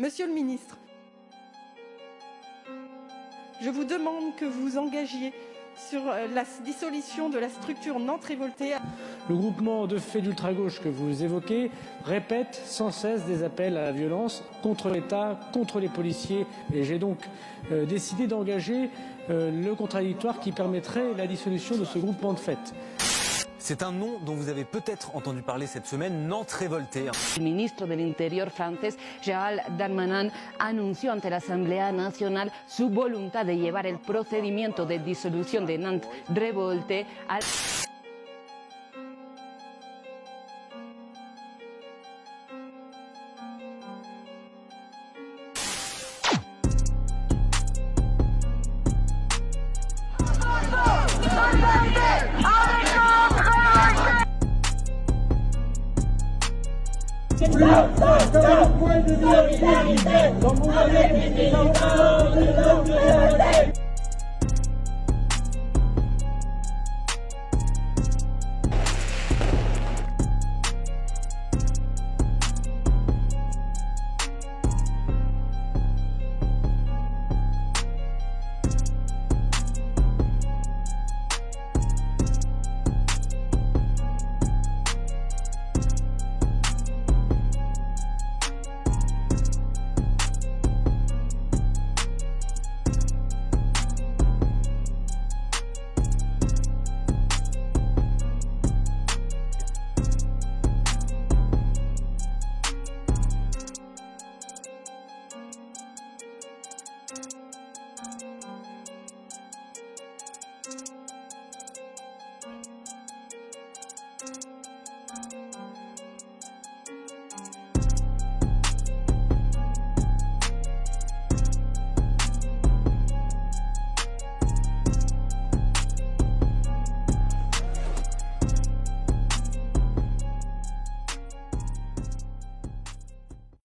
Monsieur le ministre, je vous demande que vous engagiez sur euh, la dissolution de la structure Nantes Révoltée. Le groupement de faits d'ultra-gauche que vous évoquez répète sans cesse des appels à la violence contre l'État, contre les policiers. Et j'ai donc euh, décidé d'engager euh, le contradictoire qui permettrait la dissolution de ce groupement de faits. C'est un nom dont vous avez peut-être entendu parler cette semaine, Nantes révoltée. El ministro del Interior francés, Gérald Darmanin, anunció ante la Asamblea Nacional su voluntad de llevar el procedimiento de disolución de Nantes Revolte al... comme vous l'avez